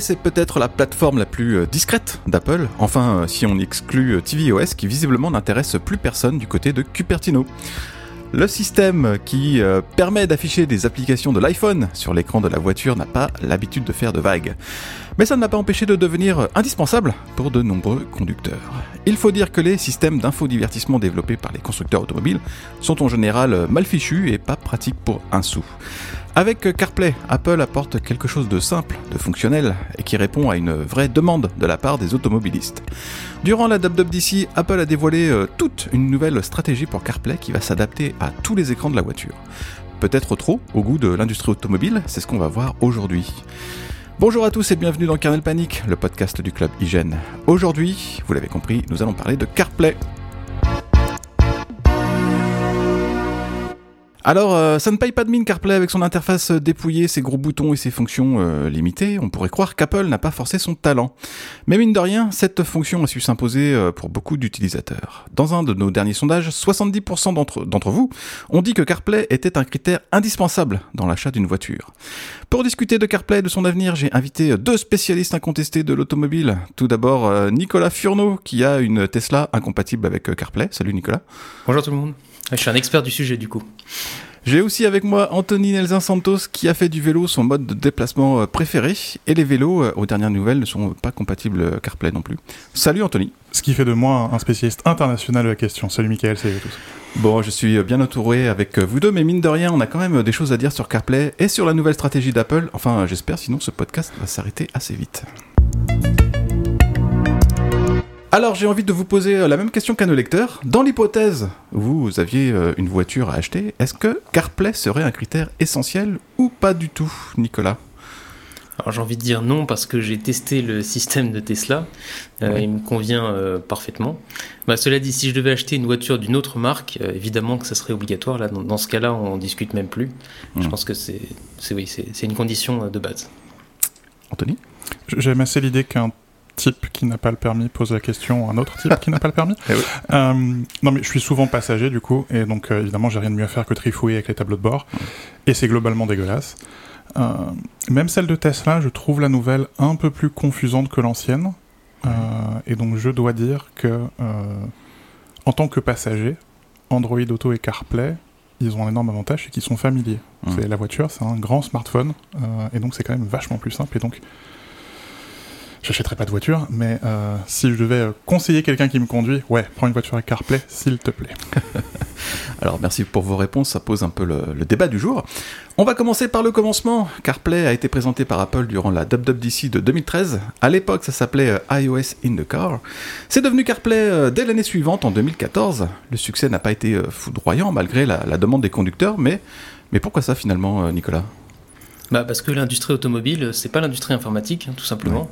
C'est peut-être la plateforme la plus euh, discrète d'Apple, enfin euh, si on exclut euh, tvOS qui visiblement n'intéresse plus personne du côté de Cupertino. Le système qui permet d'afficher des applications de l'iPhone sur l'écran de la voiture n'a pas l'habitude de faire de vagues. Mais ça ne l'a pas empêché de devenir indispensable pour de nombreux conducteurs. Il faut dire que les systèmes d'infodivertissement développés par les constructeurs automobiles sont en général mal fichus et pas pratiques pour un sou. Avec CarPlay, Apple apporte quelque chose de simple, de fonctionnel, et qui répond à une vraie demande de la part des automobilistes. Durant la WWDC, Apple a dévoilé euh, toute une nouvelle stratégie pour CarPlay qui va s'adapter à tous les écrans de la voiture. Peut-être trop au goût de l'industrie automobile, c'est ce qu'on va voir aujourd'hui. Bonjour à tous et bienvenue dans Kernel Panic, le podcast du club Hygiène. Aujourd'hui, vous l'avez compris, nous allons parler de CarPlay. Alors, euh, ça ne paye pas de mine CarPlay avec son interface dépouillée, ses gros boutons et ses fonctions euh, limitées. On pourrait croire qu'Apple n'a pas forcé son talent. Mais mine de rien, cette fonction a su s'imposer euh, pour beaucoup d'utilisateurs. Dans un de nos derniers sondages, 70% d'entre vous ont dit que CarPlay était un critère indispensable dans l'achat d'une voiture. Pour discuter de CarPlay et de son avenir, j'ai invité deux spécialistes incontestés de l'automobile. Tout d'abord, Nicolas Furneau, qui a une Tesla incompatible avec CarPlay. Salut Nicolas. Bonjour tout le monde. Je suis un expert du sujet du coup. J'ai aussi avec moi Anthony Nelson Santos qui a fait du vélo son mode de déplacement euh, préféré et les vélos euh, aux dernières nouvelles ne sont pas compatibles euh, CarPlay non plus. Salut Anthony. Ce qui fait de moi un spécialiste international de la question. Salut Michael, salut à tous. Bon, je suis bien entouré avec vous deux, mais mine de rien, on a quand même des choses à dire sur CarPlay et sur la nouvelle stratégie d'Apple. Enfin, j'espère, sinon ce podcast va s'arrêter assez vite. Alors j'ai envie de vous poser euh, la même question qu'à nos lecteurs. Dans l'hypothèse où vous aviez euh, une voiture à acheter, est-ce que CarPlay serait un critère essentiel ou pas du tout, Nicolas? Alors j'ai envie de dire non parce que j'ai testé le système de Tesla, euh, il me convient parfaitement. Bah, cela dit, si je devais acheter une voiture d'une autre marque, évidemment que ça serait obligatoire. Là, dans, ce cas-là, on discute même plus. Je hmm. pense que c'est oui, c'est une condition de base. Anthony? J'aime assez l'idée qu'un type qui n'a pas le permis pose la question à un autre type qui n'a pas le permis. Eh euh, non, mais je suis souvent passager du coup, et donc euh, évidemment, j'ai rien de mieux à faire que trifouiller avec les tableaux de bord, et c'est globalement dégueulasse. Euh, même celle de Tesla, je trouve la nouvelle un peu plus confusante que l'ancienne, et donc je dois dire que en tant que passager, Android Auto et CarPlay, ils ont un énorme avantage, c'est qu'ils sont familiers. La voiture, c'est un grand smartphone, et donc c'est quand même vachement plus simple, et donc J'achèterai pas de voiture, mais euh, si je devais euh, conseiller quelqu'un qui me conduit, ouais, prends une voiture avec CarPlay, s'il te plaît. Alors merci pour vos réponses, ça pose un peu le, débat du jour. On va commencer par le commencement. CarPlay a été présenté par Apple durant la WWDC de 2013. À l'époque, ça s'appelait euh, iOS in the Car. C'est devenu CarPlay dès l'année suivante, en 2014. Le succès n'a pas été foudroyant malgré la, la, demande des conducteurs, mais, mais pourquoi ça finalement, Nicolas? Bah parce que l'industrie automobile, c'est pas l'industrie informatique, hein, tout simplement.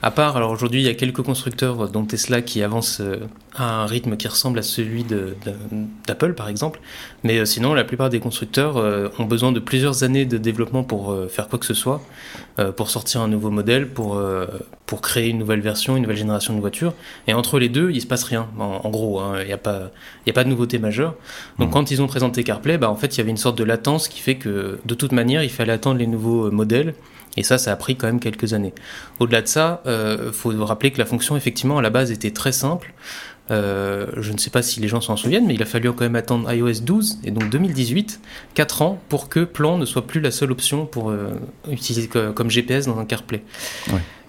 À part, alors aujourd'hui, il y a quelques constructeurs, dont Tesla, qui avancent euh, à un rythme qui ressemble à celui d'Apple, par exemple. Mais euh, sinon, la plupart des constructeurs euh, ont besoin de plusieurs années de développement pour faire quoi que ce soit, pour sortir un nouveau modèle, pour, pour créer une nouvelle version, une nouvelle génération de voitures. Et entre les deux, il se passe rien. En, gros, hein. il n'y a, pas, a pas de nouveauté majeure. Donc, mmh. quand ils ont présenté CarPlay, bah, en fait, il y avait une sorte de latence qui fait que, de toute manière, il fallait attendre les nouveaux modèles et ça, ça a pris quand même quelques années. Au-delà de ça, il euh, faut rappeler que la fonction, effectivement, à la base, était très simple. Euh, je ne sais pas si les gens s'en souviennent, mais il a fallu quand même attendre iOS 12 et donc 2018, 4 ans pour que plan ne soit plus la seule option pour euh, utiliser comme GPS dans un CarPlay.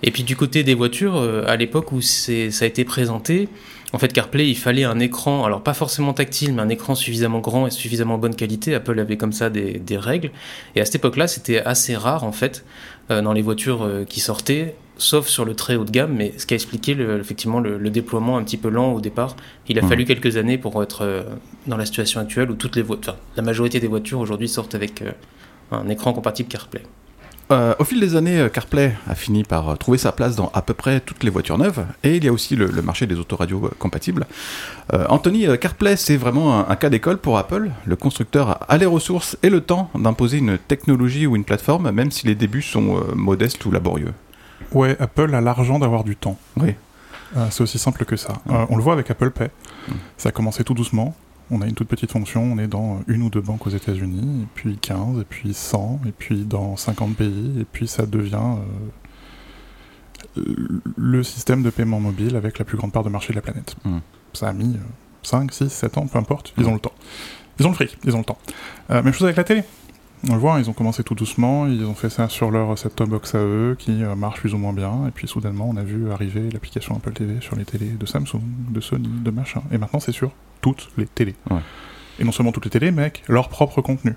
Et puis du côté des voitures, à l'époque où ça a été présenté, en fait, CarPlay, il fallait un écran, alors pas forcément tactile, mais un écran suffisamment grand et suffisamment bonne qualité. Apple avait comme ça des, des règles. Et à cette époque-là, c'était assez rare, en fait, dans les voitures euh, qui sortaient, sauf sur le très haut de gamme, mais ce qui a expliqué le, effectivement le, développement un petit peu lent au départ. Il a mmh. fallu quelques années pour être euh, dans la situation actuelle où toutes les voitures, la majorité des voitures aujourd'hui sortent avec un écran compatible CarPlay. Au fil des années, CarPlay a fini par trouver sa place dans à peu près toutes les voitures neuves, et il y a aussi le, marché des autoradios compatibles. Anthony, CarPlay, c'est vraiment un, cas d'école pour Apple. Le constructeur a les ressources et le temps d'imposer une technologie ou une plateforme, même si les débuts sont modestes ou laborieux. Ouais, Apple a l'argent d'avoir du temps. Oui. Euh, c'est aussi simple que ça. Euh, on le voit avec Apple Pay. Ça a commencé tout doucement. On a une toute petite fonction, on est dans une ou deux banques aux États-Unis, et puis 15, et puis 100, et puis dans 50 pays, et puis ça devient euh, le système de paiement mobile avec la plus grande part de marché de la planète. Hmm. Ça a mis 5, 6, 7 ans, peu importe, ils ont le temps. Ils ont le fric, ils ont le temps. Euh, même chose avec la télé. On le voit, ils ont commencé tout doucement, ils ont fait ça sur leur set-top box à eux, qui euh, marche plus ou moins bien, et puis soudainement on a vu arriver l'application Apple TV sur les télés de Samsung, de Sony, de machin. Et maintenant c'est sur toutes les télés. Et non seulement toutes les télés, mais avec leur propre contenu.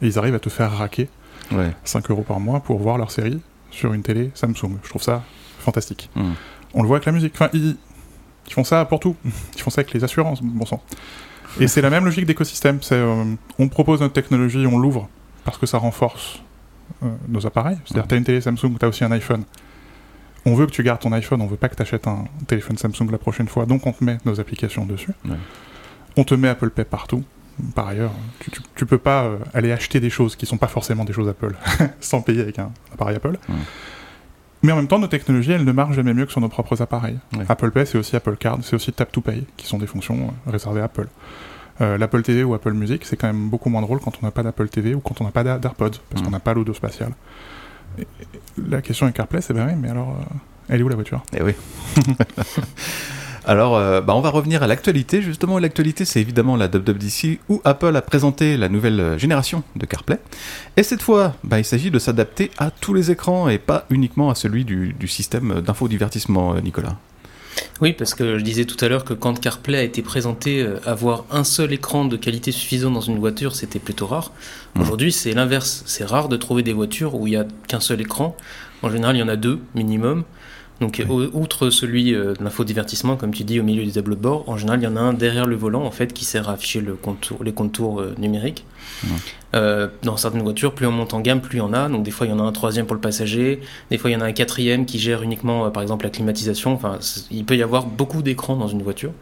Et ils arrivent à te faire raquer 5 euros par mois pour voir leur série sur une télé Samsung. Je trouve ça fantastique. Hmm. On le voit avec la musique. Enfin, ils, font ça pour tout. Ils font ça avec les assurances, bon sang. Et c'est la même logique d'écosystème. Euh, on propose notre technologie, on l'ouvre parce que ça renforce euh, nos appareils. C'est-à-dire, tu as une télé Samsung, tu as aussi un iPhone. On veut que tu gardes ton iPhone, on veut pas que tu achètes un téléphone Samsung la prochaine fois, donc on te met nos applications dessus. On te met Apple Pay partout. Par ailleurs, tu, tu, peux pas euh, aller acheter des choses qui sont pas forcément des choses Apple sans payer avec un appareil Apple. Mais en même temps, nos technologies, elles ne marchent jamais mieux que sur nos propres appareils. Apple Pay, c'est aussi Apple Card, c'est aussi Tap to Pay, qui sont des fonctions euh, réservées à Apple. Euh, L'Apple TV ou Apple Music, c'est quand même beaucoup moins drôle quand on n'a pas d'Apple TV ou quand on n'a pas d'AirPods, parce mm. qu'on n'a pas l'audio spatial. la question avec CarPlay, c'est ben oui, mais alors, euh, elle est où la voiture? Eh oui. Alors, euh, bah, on va revenir à l'actualité. Justement, l'actualité, c'est évidemment la WWDC où Apple a présenté la nouvelle génération de CarPlay. Et cette fois, bah, il s'agit de s'adapter à tous les écrans et pas uniquement à celui du, du système d'infodivertissement, Nicolas. Oui, parce que je disais tout à l'heure que quand CarPlay a été présenté, euh, avoir un seul écran de qualité suffisante dans une voiture, c'était plutôt rare. Mmh. Aujourd'hui, c'est l'inverse. C'est rare de trouver des voitures où il n'y a qu'un seul écran. En général, il y en a deux minimum. Donc, outre celui euh, de l'infodivertissement, comme tu dis, au milieu du tableau de bord, en général, il y en a un derrière le volant, en fait, qui sert à afficher le contour, les contours euh, numériques. Euh, dans certaines voitures, plus on monte en gamme, plus il y en a. Donc, des fois, il y en a un troisième pour le passager. Des fois, il y en a un quatrième qui gère uniquement, par exemple, la climatisation. Enfin, il peut y avoir beaucoup d'écrans dans une voiture.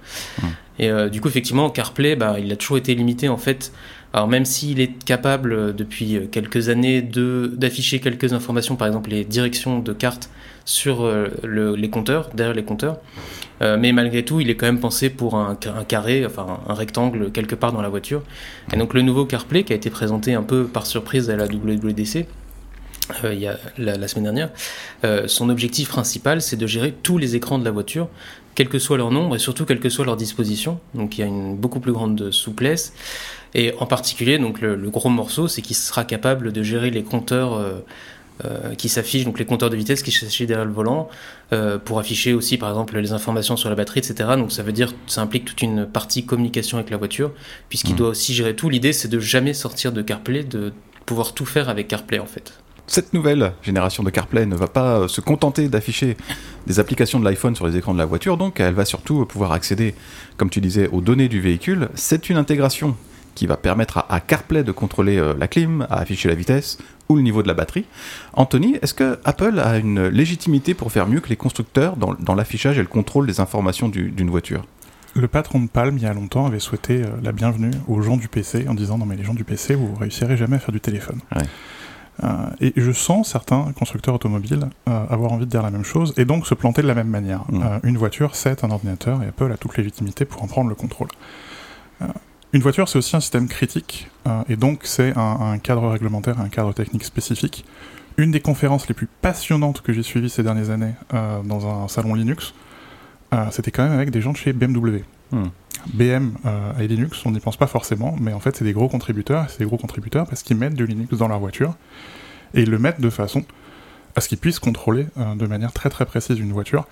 Et du coup, effectivement, CarPlay, bah, il a toujours été limité, en fait, alors même s'il est capable depuis quelques années d'afficher quelques informations, par exemple les directions de carte sur euh, les compteurs, derrière les compteurs. Euh, mais malgré tout, il est quand même pensé pour un, carré, enfin un rectangle quelque part dans la voiture. Et donc le nouveau CarPlay qui a été présenté un peu par surprise à la WWDC, euh, il y a la, semaine dernière, son objectif principal, c'est de gérer tous les écrans de la voiture, quel que soit leur nombre et surtout quelle que soit leur disposition. Donc il y a une beaucoup plus grande souplesse. Et en particulier, donc le, le gros morceau, c'est qu'il sera capable de gérer les compteurs euh, qui s'affichent, donc les compteurs de vitesse qui s'affichent derrière le volant, euh, pour afficher aussi par exemple les informations sur la batterie, etc. Donc ça veut dire, ça implique toute une partie communication avec la voiture, puisqu'il mmh. doit aussi gérer tout. L'idée c'est de jamais sortir de CarPlay, de pouvoir tout faire avec CarPlay en fait. Cette nouvelle génération de CarPlay ne va pas se contenter d'afficher des applications de l'iPhone sur les écrans de la voiture, donc elle va surtout pouvoir accéder, comme tu disais, aux données du véhicule. C'est une intégration qui va permettre à, CarPlay de contrôler euh, la clim, à afficher la vitesse ou le niveau de la batterie. Anthony, est-ce que Apple a une légitimité pour faire mieux que les constructeurs dans, l'affichage et le contrôle des informations d'une voiture? Le patron de Palm, il y a longtemps, avait souhaité euh, la bienvenue aux gens du PC en disant non mais les gens du PC, vous réussirez jamais à faire du téléphone. Euh, et je sens certains constructeurs automobiles avoir envie de dire la même chose et donc se planter de la même manière. Une voiture, c'est un ordinateur et Apple a toute légitimité pour en prendre le contrôle. Une voiture, c'est aussi un système critique, euh, et donc c'est un, cadre réglementaire, un cadre technique spécifique. Une des conférences les plus passionnantes que j'ai suivies ces dernières années euh, dans un salon Linux, euh, c'était quand même avec des gens de chez BMW. Hmm. BM et Linux, on n'y pense pas forcément, mais en fait c'est des gros contributeurs, c'est des gros contributeurs parce qu'ils mettent du Linux dans leur voiture, et ils le mettent de façon à ce qu'ils puissent contrôler de manière très très précise une voiture,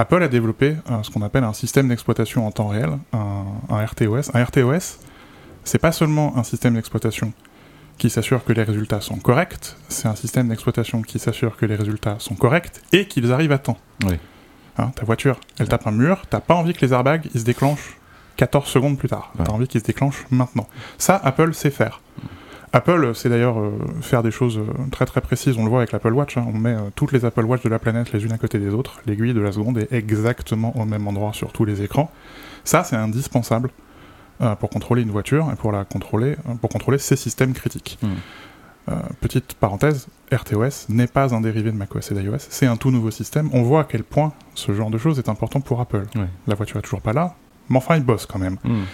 Apple a développé euh, ce qu'on appelle un système d'exploitation en temps réel, un, RTOS. Un RTOS, c'est pas seulement un système d'exploitation qui s'assure que les résultats sont corrects, c'est un système d'exploitation qui s'assure que les résultats sont corrects et qu'ils arrivent à temps. Hein, ta voiture, elle tape un mur, t'as pas envie que les airbags ils se déclenchent 14 secondes plus tard. T'as envie qu'ils se déclenchent maintenant. Ça, Apple sait faire. Apple, c'est d'ailleurs euh, faire des choses euh, très très précises. On le voit avec l'Apple Watch. Hein. On met euh, toutes les Apple Watch de la planète les unes à côté des autres. L'aiguille de la seconde est exactement au même endroit sur tous les écrans. Ça, c'est indispensable pour contrôler une voiture et pour la contrôler, pour contrôler ces systèmes critiques. Hmm. petite parenthèse, RTOS n'est pas un dérivé de macOS et d'iOS, c'est un tout nouveau système. On voit à quel point ce genre de choses est important pour Apple. La voiture est toujours pas là, mais enfin il bosse quand même. Hmm.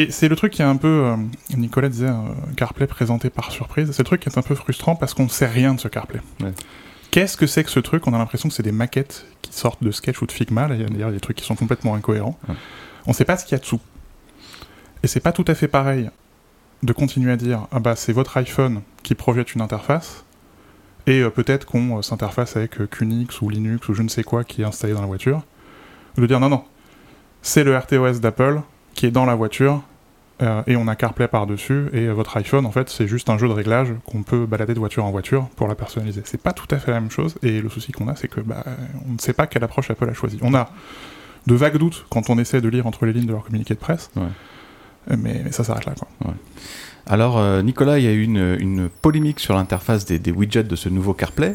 Et c'est le truc qui est un peu, euh, Nicolas disait, euh, CarPlay présenté par surprise, c'est le truc qui est un peu frustrant parce qu'on ne sait rien de ce CarPlay. Qu'est-ce que c'est que ce truc? On a l'impression que c'est des maquettes qui sortent de Sketch ou de Figma. il y a d'ailleurs des trucs qui sont complètement incohérents. On ne sait pas ce qu'il y a dessous. Et c'est pas tout à fait pareil de continuer à dire ah bah c'est votre iPhone qui projette une interface et euh, peut-être qu'on euh, s'interface avec QNX ou Linux ou je ne sais quoi qui est installé dans la voiture. De dire non non, c'est le RTOS d'Apple qui est dans la voiture et on a CarPlay par-dessus et votre iPhone en fait c'est juste un jeu de réglage qu'on peut balader de voiture en voiture pour la personnaliser. C'est pas tout à fait la même chose et le souci qu'on a c'est que bah, on ne sait pas quelle approche Apple a choisi. On a de vagues doutes quand on essaie de lire entre les lignes de leur communiqué de presse. Mais, ça s'arrête là. Alors, euh, Nicolas, il y a eu une, polémique sur l'interface des, widgets de ce nouveau CarPlay.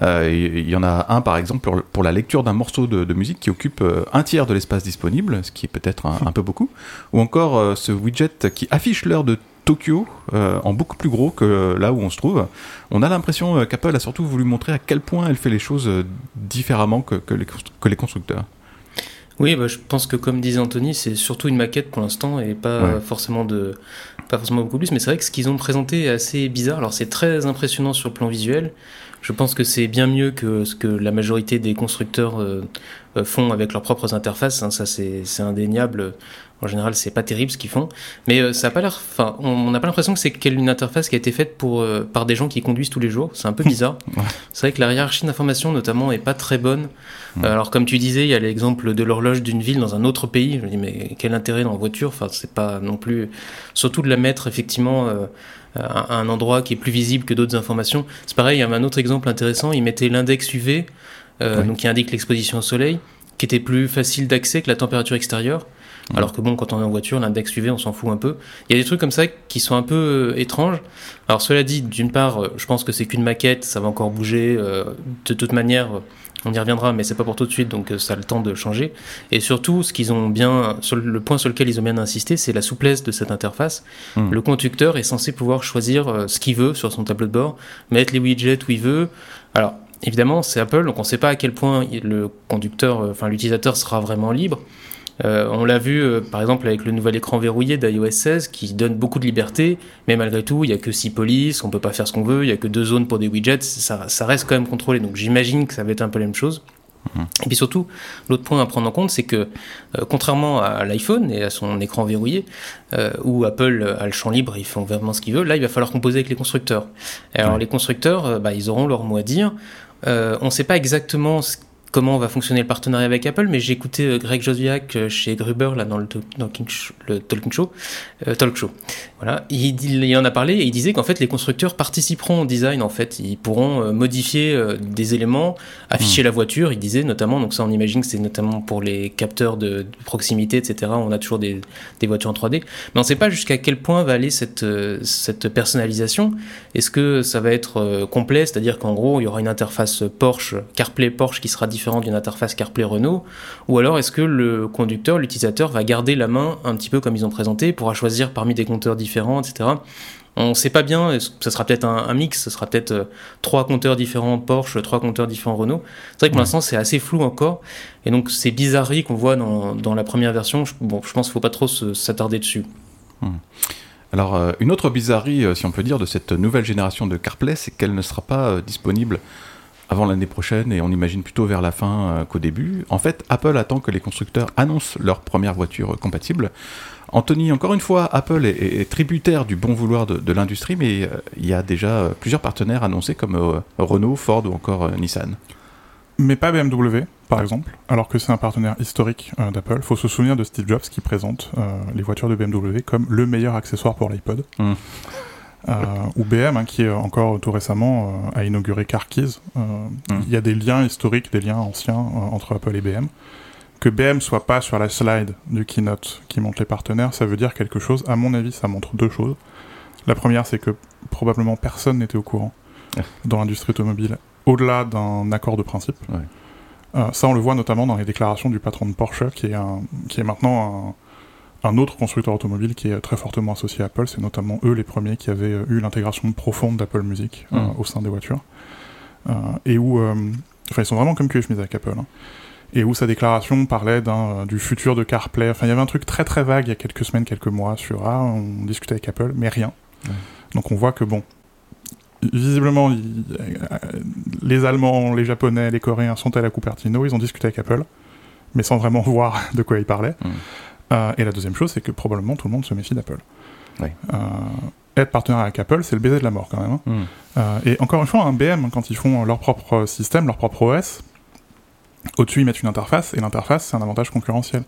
Euh, il y en a un, par exemple, pour, la lecture d'un morceau de, musique qui occupe euh, un tiers de l'espace disponible, ce qui est peut-être un, peu beaucoup. Ou encore ce widget qui affiche l'heure de Tokyo en beaucoup plus gros que là où on se trouve. On a l'impression qu'Apple a surtout voulu montrer à quel point elle fait les choses différemment que, les, constructeurs. Oui, bah, je pense que comme disait Anthony, c'est surtout une maquette pour l'instant et pas forcément de pas forcément beaucoup plus, mais c'est vrai que ce qu'ils ont présenté est assez bizarre. Alors c'est très impressionnant sur le plan visuel. Je pense que c'est bien mieux que ce que la majorité des constructeurs euh, euh, font avec leurs propres interfaces. Hein. Ça c'est indéniable. En général, c'est pas terrible ce qu'ils font, mais euh, ça a pas l'air. Enfin, on n'a pas l'impression que c'est une interface qui a été faite pour par des gens qui conduisent tous les jours. C'est un peu bizarre. C'est vrai que la hiérarchie d'information, notamment, est pas très bonne. alors, comme tu disais, il y a l'exemple de l'horloge d'une ville dans un autre pays. Je me dis, mais quel intérêt dans la voiture? Enfin, c'est pas non plus. Surtout de la mettre effectivement à un endroit qui est plus visible que d'autres informations. C'est pareil, il y a un autre exemple intéressant, il mettait l'index UV, euh, donc qui indique l'exposition au soleil, qui était plus facile d'accès que la température extérieure. Alors que bon, quand on est en voiture, l'index UV, on s'en fout un peu. Il y a des trucs comme ça qui sont un peu euh, étranges. Alors cela dit, d'une part, euh, je pense que c'est qu'une maquette, ça va encore bouger. de toute manière, on y reviendra, mais c'est pas pour tout de suite, donc euh, ça a le temps de changer. Et surtout, ce qu'ils ont bien, sur le point sur lequel ils ont bien insisté, c'est la souplesse de cette interface. Hmm. Le conducteur est censé pouvoir choisir euh, ce qu'il veut sur son tableau de bord, mettre les widgets où il veut. Alors, évidemment, c'est Apple, donc on ne sait pas à quel point le conducteur, euh, enfin l'utilisateur sera vraiment libre. Euh, on l'a vu euh, par exemple avec le nouvel écran verrouillé d'iOS 16 qui donne beaucoup de liberté, mais malgré tout, il n'y a que 6 polices, on peut pas faire ce qu'on veut, il n'y a que deux zones pour des widgets, ça, reste quand même contrôlé. Donc j'imagine que ça va être un peu la même chose. Mhm. Et puis surtout, l'autre point à prendre en compte, c'est que euh, contrairement à l'iPhone et à son écran verrouillé, où Apple a le champ libre, ils font vraiment ce qu'ils veulent, là il va falloir composer avec les constructeurs. alors les constructeurs, bah, ils auront leur mot à dire. on ne sait pas exactement ce comment va fonctionner le partenariat avec Apple, mais j'ai écouté euh, Greg Joswiak euh, chez Gruber là dans le, show, le talking show, euh, talk show. Voilà, il, il, en a parlé et il disait qu'en fait les constructeurs participeront au design en fait, ils pourront modifier des éléments, afficher hmm. la voiture. Il disait notamment, donc ça on imagine que c'est notamment pour les capteurs de, proximité, etc. On a toujours des, des, voitures en 3D, mais on ne sait pas jusqu'à quel point va aller cette cette personnalisation. Est-ce que ça va être complet, c'est-à-dire qu'en gros il y aura une interface Porsche, CarPlay Porsche qui sera différente d'une interface CarPlay Renault Ou alors est-ce que le conducteur, l'utilisateur, va garder la main un petit peu comme ils ont présenté, pourra choisir parmi des compteurs différents, etc. On ne sait pas bien, ça sera peut-être un, mix, ce sera peut-être euh, trois compteurs différents Porsche, trois compteurs différents Renault. C'est vrai que pour l'instant c'est assez flou encore, et donc ces bizarreries qu'on voit dans, la première version, je, bon, je pense qu'il ne faut pas trop s'attarder dessus. Hmm. Alors, euh, une autre bizarrerie, euh, si on peut dire, de cette nouvelle génération de CarPlay, c'est qu'elle ne sera pas disponible avant l'année prochaine et on imagine plutôt vers la fin euh, qu'au début. En fait, Apple attend que les constructeurs annoncent leur première voiture compatible. Anthony, encore une fois, Apple est, tributaire du bon vouloir de, l'industrie, mais euh, il y a déjà euh, plusieurs partenaires annoncés comme Renault, Ford ou encore Nissan. Mais pas BMW, par exemple, alors que c'est un partenaire historique d'Apple. Il faut se souvenir de Steve Jobs qui présente les voitures de BMW comme le meilleur accessoire pour l'iPod. Mmh. Euh, ou BM, hein, qui est encore tout récemment euh, a inauguré Car Keys. Euh, mmh. Il y a des liens historiques, des liens anciens entre Apple et BM. Que BM soit pas sur la slide du keynote qui montre les partenaires, ça veut dire quelque chose. À mon avis, ça montre deux choses. La première, c'est que probablement personne n'était au courant dans l'industrie automobile, au-delà d'un accord de principe. ça, on le voit notamment dans les déclarations du patron de Porsche, qui est, un, qui est maintenant un, autre constructeur automobile qui est très fortement associé à Apple, c'est notamment eux les premiers qui avaient euh, eu l'intégration profonde d'Apple Music euh, mm. au sein des voitures. Euh, et où, enfin, ils sont vraiment comme que chemise avec Apple. Hein. et où sa déclaration parlait du futur de CarPlay. Enfin, il y avait un truc très très vague il y a quelques semaines, quelques mois sur ah, on discutait avec Apple, mais rien. Donc on voit que bon, visiblement, les Allemands, les Japonais, les Coréens sont allés à Cupertino, ils ont discuté avec Apple, mais sans vraiment voir de quoi ils parlaient. Mm. et la deuxième chose, c'est que probablement tout le monde se méfie d'Apple. être partenaire avec Apple, c'est le baiser de la mort quand même. Hein. Mm. et encore une fois, un BM, quand ils font leur propre système, leur propre OS, au-dessus, ils mettent une interface, et l'interface, c'est un avantage concurrentiel.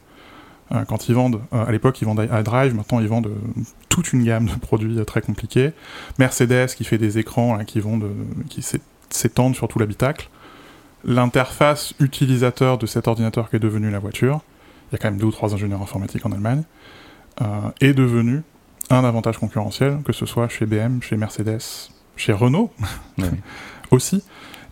Euh, quand ils vendent, euh, à l'époque, ils vendaient iDrive, maintenant, ils vendent euh, toute une gamme de produits très compliqués. Mercedes, qui fait des écrans qui, vont qui s'étendent sur tout l'habitacle. L'interface utilisateur de cet ordinateur qui est devenu la voiture, il y a quand même deux ou trois ingénieurs informatiques en Allemagne, est devenu un avantage concurrentiel, que ce soit chez BM, chez Mercedes, chez Renault aussi.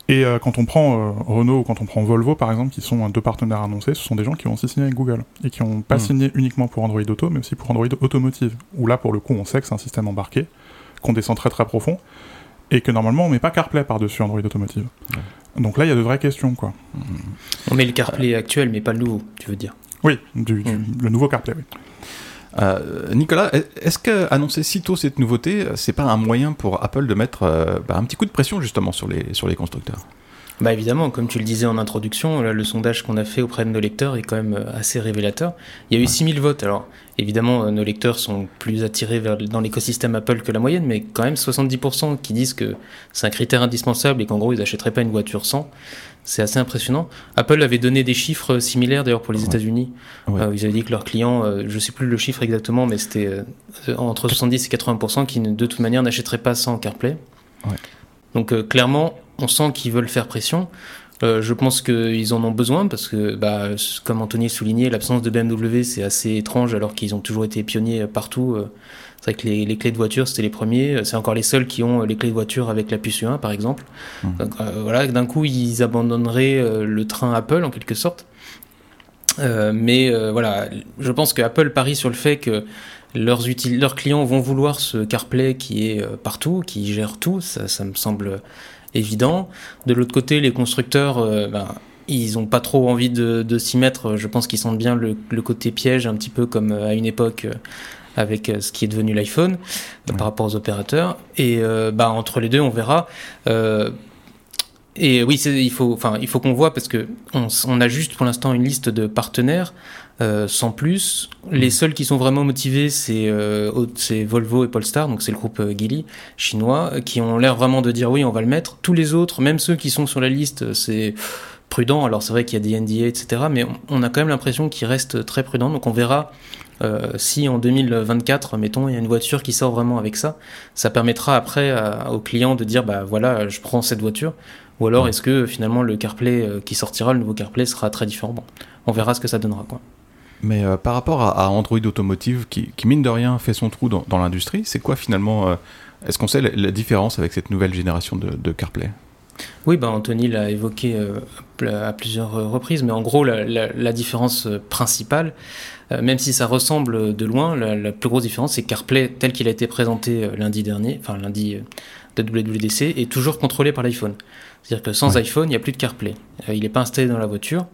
Et euh, quand on prend euh, Renault ou quand on prend Volvo, par exemple, qui sont deux partenaires annoncés, ce sont des gens qui ont aussi signé avec Google et qui n'ont pas hmm. signé uniquement pour Android Auto, mais aussi pour Android Automotive. Où là, pour le coup, on sait que c'est un système embarqué, qu'on descend très très profond, et que normalement, on met pas CarPlay par-dessus Android Automotive. Donc là, il y a de vraies questions, quoi. On met le CarPlay actuel, mais pas le nouveau, tu veux dire Oui, du, hmm. le nouveau CarPlay, oui. Euh, Nicolas, est-ce que annoncer sitôt cette nouveauté, c'est pas un moyen pour Apple de mettre euh, bah, un petit coup de pression justement sur les, sur les constructeurs? Bah évidemment, comme tu le disais en introduction, le sondage qu'on a fait auprès de nos lecteurs est quand même euh, assez révélateur. Il y a eu 6000 votes, alors évidemment nos lecteurs sont plus attirés vers, dans l'écosystème Apple que la moyenne, mais quand même 70% qui disent que c'est un critère indispensable et qu'en gros ils n'achèteraient pas une voiture sans. C'est assez impressionnant. Apple avait donné des chiffres similaires d'ailleurs pour les États-Unis. Euh, ils avaient dit que leurs clients, euh, je ne sais plus le chiffre exactement, mais c'était euh, entre 70 et 80% qui de toute manière n'achèteraient pas sans CarPlay. Donc clairement, on sent qu'ils veulent faire pression. je pense qu'ils en ont besoin parce que, bah, comme Anthony soulignait, l'absence de BMW c'est assez étrange alors qu'ils ont toujours été pionniers partout c'est vrai que les, clés de voiture, c'était les premiers. C'est encore les seuls qui ont les clés de voiture avec la puce U1, par exemple. Mmh. Donc, euh, voilà, d'un coup, ils abandonneraient euh, le train Apple, en quelque sorte. Euh, mais voilà, je pense que Apple parie sur le fait que leurs, leurs clients vont vouloir ce CarPlay qui est partout, qui gère tout. Ça, ça me semble évident. De l'autre côté, les constructeurs, ben, ils n'ont pas trop envie de, s'y mettre. Je pense qu'ils sentent bien le, le, côté piège, un petit peu comme à une époque avec euh, ce qui est devenu l'iPhone euh, par rapport aux opérateurs. Et euh, bah, entre les deux, on verra. et oui, il faut, enfin, il faut qu'on voit parce que on, a juste pour l'instant une liste de partenaires. Sans plus. Les mm. seuls qui sont vraiment motivés, c'est Volvo et Polestar, donc c'est le groupe Geely chinois, qui ont l'air vraiment de dire oui, on va le mettre. Tous les autres, même ceux qui sont sur la liste, c'est prudent. Alors c'est vrai qu'il y a des NDA, etc. Mais on, on a quand même l'impression qu'ils restent très prudents. Donc on verra euh, si en 2024, mettons, il y a une voiture qui sort vraiment avec ça, ça permettra après aux clients de dire bah voilà, je prends cette voiture. Ou alors est-ce que finalement le CarPlay euh, qui sortira, le nouveau CarPlay sera très différent? On verra ce que ça donnera quoi. Mais euh, par rapport à, Android Automotive, qui, mine de rien fait son trou dans, l'industrie, c'est quoi finalement Est-ce qu'on sait la, différence avec cette nouvelle génération de, CarPlay? Oui, bah Anthony l'a évoqué à plusieurs reprises, mais en gros, la différence principale, euh, même si ça ressemble de loin, la, plus grosse différence, c'est CarPlay, tel qu'il a été présenté euh, lundi dernier, enfin lundi de WWDC, est toujours contrôlé par l'iPhone. C'est-à-dire que sans iPhone, il n'y a plus de CarPlay. Euh, il n'est pas installé dans la voiture.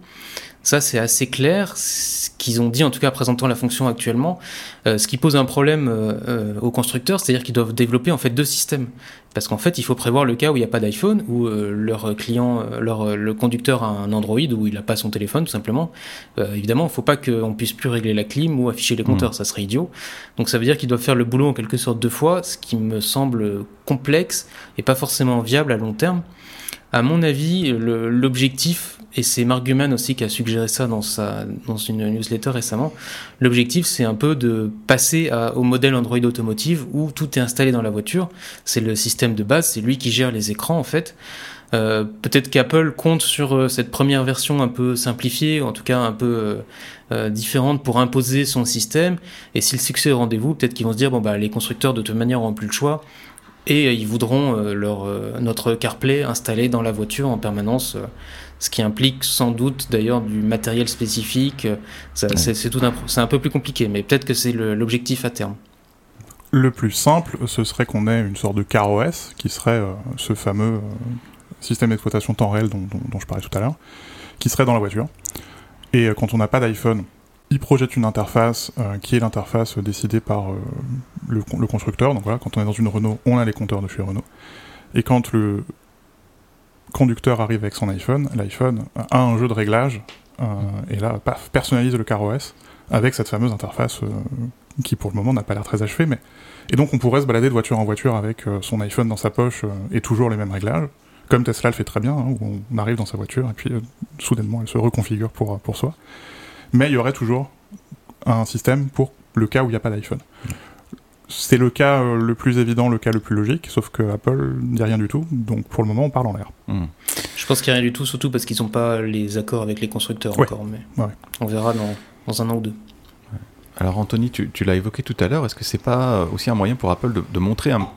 Ça, c'est assez clair, ce qu'ils ont dit en tout cas en présentant la fonction actuellement, euh, ce qui pose un problème euh, euh, aux constructeurs, c'est-à-dire qu'ils doivent développer en fait deux systèmes. Parce qu'en fait, il faut prévoir le cas où il n'y a pas d'iPhone, où leur client, leur, le conducteur a un Android, où il n'a pas son téléphone tout simplement. évidemment, il ne faut pas qu'on puisse plus régler la clim ou afficher les compteurs, mmh. ça serait idiot. Donc ça veut dire qu'ils doivent faire le boulot en quelque sorte deux fois, ce qui me semble complexe et pas forcément viable à long terme. À mon avis, l'objectif, et c'est Mark Gurman aussi qui a suggéré ça dans, sa, dans une newsletter récemment, l'objectif c'est un peu de passer au modèle Android Automotive où tout est installé dans la voiture. C'est le système de base, c'est lui qui gère les écrans en fait. Euh, peut-être qu'Apple compte sur euh, cette première version un peu simplifiée, en tout cas un peu euh, différente pour imposer son système. Et si le succès est au rendez-vous, peut-être qu'ils vont se dire bon bah les constructeurs de toute manière n'auront plus le choix et ils voudront euh, leur, euh, notre CarPlay installé dans la voiture en permanence, euh, ce qui implique sans doute d'ailleurs du matériel spécifique. C'est tout c'est un peu plus compliqué, mais peut-être que c'est l'objectif à terme. Le plus simple, ce serait qu'on ait une sorte de CarOS, qui serait ce fameux système d'exploitation temps réel dont, dont, je parlais tout à l'heure, qui serait dans la voiture. Et quand on n'a pas d'iPhone, il projette une interface euh, qui est l'interface décidée par euh, le, constructeur. Donc voilà, quand on est dans une Renault, on a les compteurs de chez Renault. Et quand le conducteur arrive avec son iPhone, l'iPhone a un jeu de réglage, euh, et là, paf, personnalise le CarOS avec cette fameuse interface qui pour le moment n'a pas l'air très achevée, mais... Et donc on pourrait se balader de voiture en voiture avec son iPhone dans sa poche et toujours les mêmes réglages, comme Tesla le fait très bien, hein, où on arrive dans sa voiture et puis soudainement elle se reconfigure pour, pour soi. Mais il y aurait toujours un système pour le cas où il n'y a pas d'iPhone. C'est le cas euh, le plus évident, le cas le plus logique, sauf que Apple ne dit rien du tout, donc pour le moment on parle en l'air. Hmm. Je pense qu'il n'y a rien du tout, surtout parce qu'ils n'ont pas les accords avec les constructeurs encore, mais on verra dans, dans, un an ou deux. Alors Anthony, tu, l'as évoqué tout à l'heure, est-ce que c'est pas aussi un moyen pour Apple de, montrer un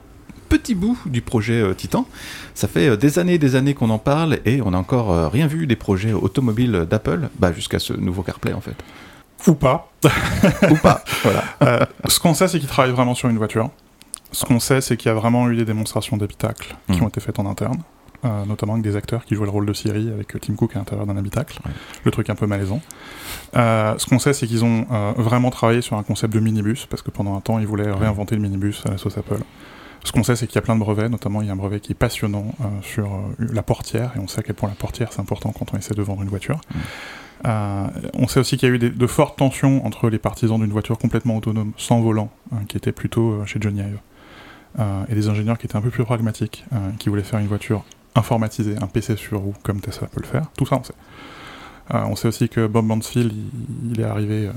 petit bout du projet euh, Titan. Ça fait euh, des années et des années qu'on en parle et on n'a encore rien vu des projets automobiles d'Apple, bah, jusqu'à ce nouveau CarPlay en fait. Ou pas. Ou pas, voilà. Euh, ce qu'on sait, c'est qu'ils travaillent vraiment sur une voiture. Ce qu'on sait, c'est qu'il y a vraiment eu des démonstrations d'habitacles qui hmm. ont été faites en interne, euh, notamment avec des acteurs qui jouaient le rôle de Siri avec Tim Cook à l'intérieur d'un habitacle, le truc un peu malaisant. Euh, ce qu'on sait, c'est qu'ils ont vraiment travaillé sur un concept de minibus, parce que pendant un temps, ils voulaient réinventer le minibus à la sauce Apple. Ce qu'on sait, c'est qu'il y a plein de brevets, notamment il y a un brevet qui est passionnant sur la portière, et on sait à quel point la portière c'est important quand on essaie de vendre une voiture. Hmm. Euh, on sait aussi qu'il y a eu de fortes tensions entre les partisans d'une voiture complètement autonome, sans volant, hein, qui était plutôt euh, chez Johnny Ive, euh, et des ingénieurs qui étaient un peu plus pragmatiques, qui voulaient faire une voiture informatisée, un PC sur roue, comme Tesla peut le faire. Tout ça, on sait. on sait aussi que Bob Mansfield, il, est arrivé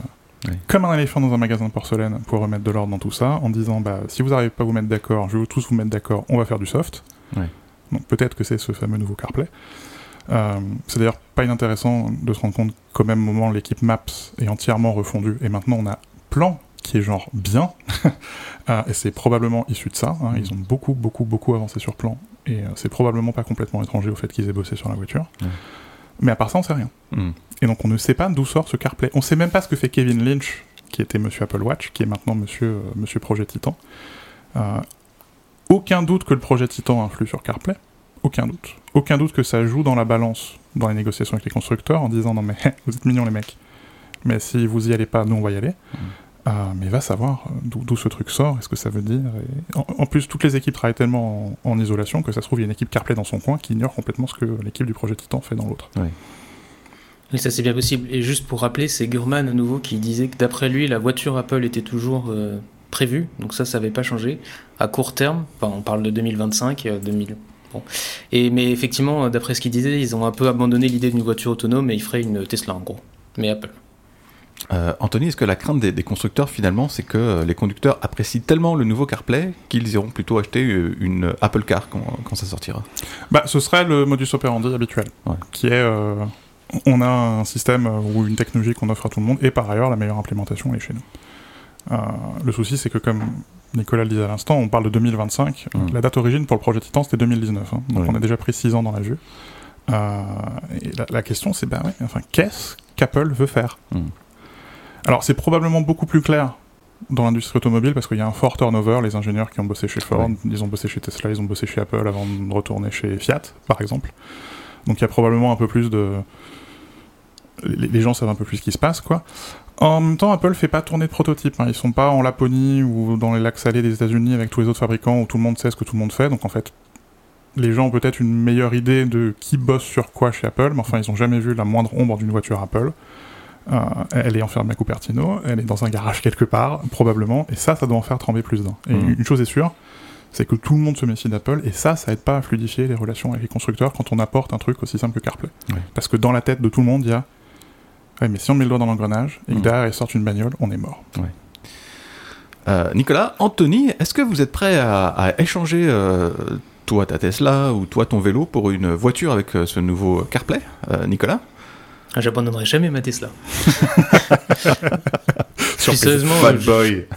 comme un éléphant dans un magasin de porcelaine pour remettre de l'ordre dans tout ça, en disant bah, si vous n'arrivez pas à vous mettre d'accord, je veux tous vous mettre d'accord, on va faire du soft. Donc peut-être que c'est ce fameux nouveau CarPlay. Euh, c'est d'ailleurs pas inintéressant de se rendre compte qu'au même moment, l'équipe Maps est entièrement refondue et maintenant on a Plan qui est genre bien, euh, et c'est probablement issu de ça. Hein. Ils ont beaucoup, beaucoup, beaucoup avancé sur Plan, et euh, c'est probablement pas complètement étranger au fait qu'ils aient bossé sur la voiture. Mais à part ça, on sait rien. Mm. Et donc on ne sait pas d'où sort ce CarPlay. On sait même pas ce que fait Kevin Lynch, qui était Monsieur Apple Watch, qui est maintenant Monsieur, Monsieur Projet Titan. aucun doute que le projet Titan influe sur CarPlay. Aucun doute. Aucun doute que ça joue dans la balance dans les négociations avec les constructeurs en disant non mais vous êtes mignons les mecs. Mais si vous y allez pas, nous on va y aller. Mm. Euh, mais va savoir euh, d'où ce truc sort, est-ce que ça veut dire. En, plus, toutes les équipes travaillent tellement en, isolation que ça se trouve, il y a une équipe CarPlay dans son coin qui ignore complètement ce que l'équipe du projet Titan fait dans l'autre. Oui. Oui. ça c'est bien possible. Et juste pour rappeler, c'est Gurman à nouveau qui disait que d'après lui, la voiture Apple était toujours euh, prévue, donc ça, ça n'avait pas changé. À court terme, enfin, on parle de 2025, 2000, et, mais effectivement, d'après ce qu'ils disaient, ils ont un peu abandonné l'idée d'une voiture autonome et ils feraient une Tesla en gros. Mais Apple. Euh, Anthony, est-ce que la crainte des, constructeurs finalement, c'est que euh, les conducteurs apprécient tellement le nouveau CarPlay qu'ils iront plutôt acheter euh, une Apple Car quand, ça sortira? Bah, ce serait le modus operandi habituel, qui est on a un système ou une technologie qu'on offre à tout le monde et par ailleurs la meilleure implémentation est chez nous. le souci, c'est que comme Nicolas le disait à l'instant, on parle de 2025. Mm. La date origine pour le projet Titan, c'était 2019. Hein. donc on a déjà pris 6 ans dans la vue. Euh, et la, question, c'est ben enfin, qu'est-ce qu'Apple veut faire? Mm. Alors, c'est probablement beaucoup plus clair dans l'industrie automobile parce qu'il y a un fort turnover. Les ingénieurs qui ont bossé chez Ford, ils ont bossé chez Tesla, ils ont bossé chez Apple avant de retourner chez Fiat, par exemple. Donc, il y a probablement un peu plus de. Les, gens savent un peu plus ce qui se passe, quoi. En même temps, Apple fait pas tourner de prototypes. Hein. Ils sont pas en Laponie ou dans les lacs salés des États-Unis avec tous les autres fabricants où tout le monde sait ce que tout le monde fait. Donc en fait, les gens ont peut-être une meilleure idée de qui bosse sur quoi chez Apple, mais enfin, ils ont jamais vu la moindre ombre d'une voiture Apple. Euh, elle est enfermée à Cupertino, elle est dans un garage quelque part, probablement, et ça, ça doit en faire trembler plus d'un. Et mmh. une chose est sûre, c'est que tout le monde se méfie d'Apple, et ça, ça aide pas à fluidifier les relations avec les constructeurs quand on apporte un truc aussi simple que CarPlay. Parce que dans la tête de tout le monde, il y a Ouais, mais si on met le doigt dans l'engrenage et que mm. derrière il sort une bagnole, on est mort. Euh, Nicolas, Anthony, est-ce que vous êtes prêt à, échanger euh, toi ta Tesla ou toi ton vélo pour une voiture avec euh, ce nouveau CarPlay Nicolas? J'abandonnerai jamais ma Tesla. sérieusement, boy.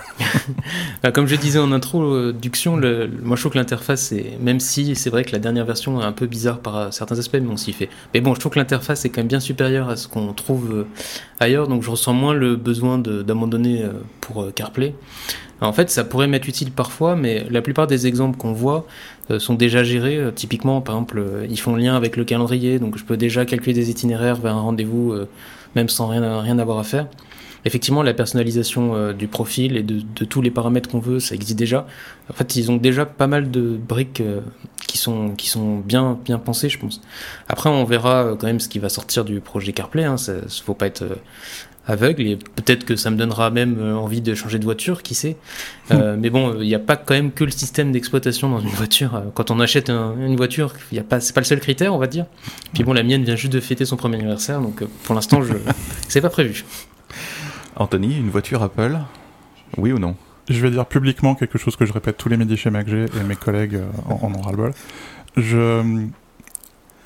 Bah, comme je disais en introduction, le, moi je trouve que l'interface, même si c'est vrai que la dernière version est un peu bizarre par certains aspects, mais on s'y fait. Mais bon, je trouve que l'interface est quand même bien supérieure à ce qu'on trouve euh, ailleurs, donc je ressens moins le besoin d'abandonner euh, pour euh, CarPlay. En fait, ça pourrait m'être utile parfois, mais la plupart des exemples qu'on voit sont déjà gérés. typiquement, par exemple, ils font lien avec le calendrier, donc je peux déjà calculer des itinéraires vers un rendez-vous, même sans rien, rien avoir à faire. Effectivement, la personnalisation euh, du profil et de, tous les paramètres qu'on veut, ça existe déjà. En fait, ils ont déjà pas mal de briques euh, qui sont, qui sont bien, bien pensés, je pense. Après, on verra quand même ce qui va sortir du projet CarPlay. Hein. Ça, faut pas être aveugle et peut-être que ça me donnera même euh, envie de changer de voiture, qui sait. Euh, mais bon, il n'y a pas quand même que le système d'exploitation dans une voiture. Euh, quand on achète une voiture, il a pas, c'est pas le seul critère, on va dire. Puis bon, la mienne vient juste de fêter son premier anniversaire, donc pour l'instant, je, c'est pas prévu. Anthony, une voiture Apple, oui ou non? Je vais dire publiquement quelque chose que je répète tous les midis chez MacG et mes collègues en, en ont ras-le-bol. Je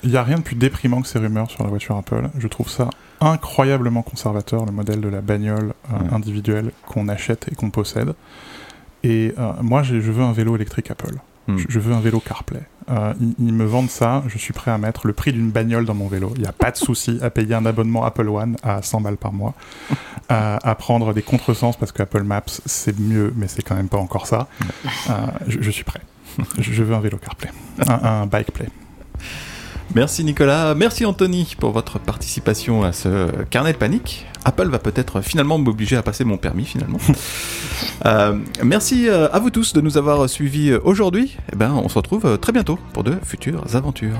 il n'y a rien de plus déprimant que ces rumeurs sur la voiture Apple. Je trouve ça incroyablement conservateur, le modèle de la bagnole euh, individuelle qu'on achète et qu'on possède. Et euh, moi, je veux un vélo électrique Apple. Hmm. Je, veux un vélo CarPlay. Euh, ils, me vendent ça, je suis prêt à mettre le prix d'une bagnole dans mon vélo. Il n'y a pas de souci à payer un abonnement Apple One à 100 balles par mois, à prendre des contresens parce que Apple Maps c'est mieux, mais c'est quand même pas encore ça. Je, suis prêt. je, veux un vélo CarPlay, un, un bike play. Merci Nicolas, merci Anthony pour votre participation à ce carnet de panique. Apple va peut-être finalement m'obliger à passer mon permis finalement. Euh, merci euh, à vous tous de nous avoir suivis aujourd'hui. Eh ben, on se retrouve très bientôt pour de futures aventures.